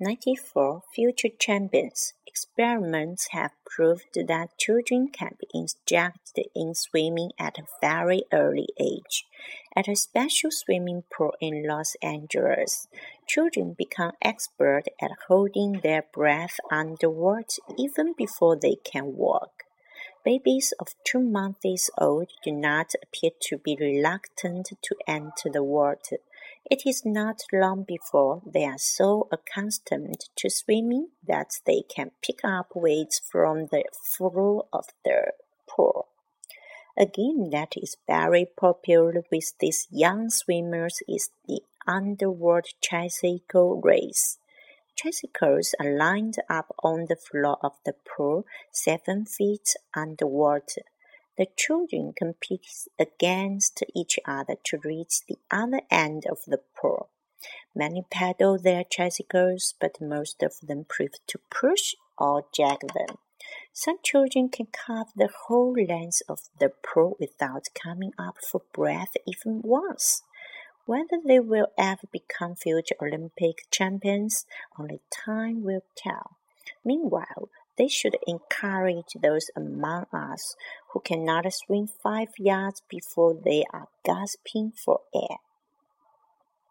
Ninety-four future champions. Experiments have proved that children can be instructed in swimming at a very early age. At a special swimming pool in Los Angeles, children become expert at holding their breath underwater even before they can walk. Babies of two months old do not appear to be reluctant to enter the water. It is not long before they are so accustomed to swimming that they can pick up weights from the floor of the pool. A game that is very popular with these young swimmers is the underwater tricycle race. Tricycles are lined up on the floor of the pool, seven feet underwater. The children compete against each other to reach the other end of the pool. Many pedal their tricycles, but most of them prefer to push or drag them. Some children can cover the whole length of the pool without coming up for breath even once. Whether they will ever become future Olympic champions, only time will tell. Meanwhile, they should encourage those among us who cannot swim five yards before they are gasping for air.